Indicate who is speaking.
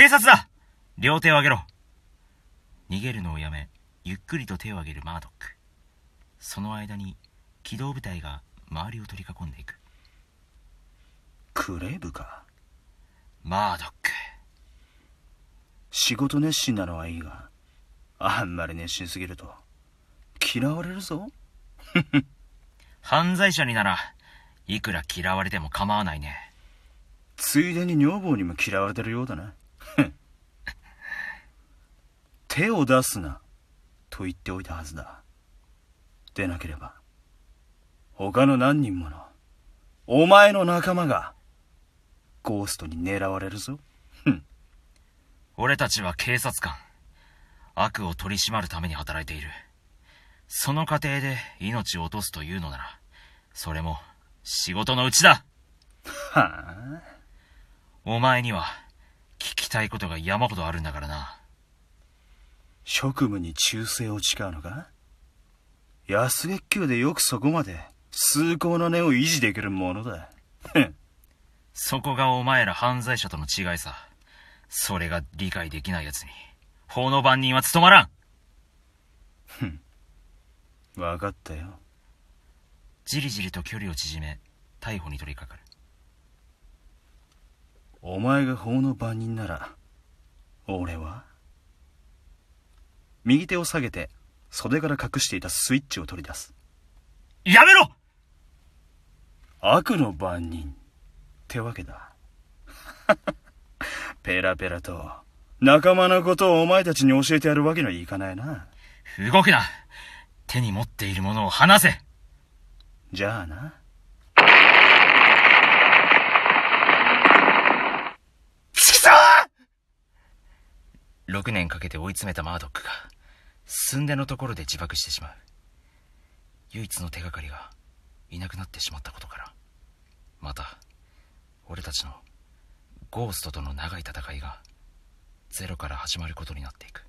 Speaker 1: 警察だ両手を上げろ逃げるのをやめ、ゆっくりと手を上げるマードック。その間に、機動部隊が周りを取り囲んでいく。
Speaker 2: クレーブか？
Speaker 1: マードック。
Speaker 2: 仕事熱心なのはいいが、あんまり熱心すぎると、嫌われるぞ。
Speaker 1: 犯罪者になら、いくら嫌われても構わないね。
Speaker 2: ついでに女房にも嫌われてるようだな。手を出すな、と言っておいたはずだ。でなければ、他の何人もの、お前の仲間が、ゴーストに狙われるぞ。
Speaker 1: 俺たちは警察官。悪を取り締まるために働いている。その過程で命を落とすというのなら、それも仕事のうちだ
Speaker 2: はあ
Speaker 1: お前には聞きたいことが山ほどあるんだからな。
Speaker 2: 職務に忠誠を誓うのか？安月給でよくそこまで崇高な根を維持できるものだ。
Speaker 1: そこがお前ら犯罪者との違いさ。それが理解できない奴に、法の番人は務まらん
Speaker 2: わかったよ。
Speaker 1: じりじりと距離を縮め、逮捕に取り掛かる。
Speaker 2: お前が法の番人なら、俺は？右手を下げて、袖から隠していたスイッチを取り出す。
Speaker 1: やめろ
Speaker 2: 悪の番人ってわけだ。ペラペラと、仲間のことをお前たちに教えてやるわけにはいかないな。
Speaker 1: 動くな手に持っているものを離せ
Speaker 2: じゃあな。
Speaker 1: ちくしょ !6 年かけて追い詰めたマードックが、寸出のところで自爆してしまう。唯一の手がかりが、いなくなってしまったことから、また、俺たちの、ゴーストとの長い戦いが、ゼロから始まることになっていく。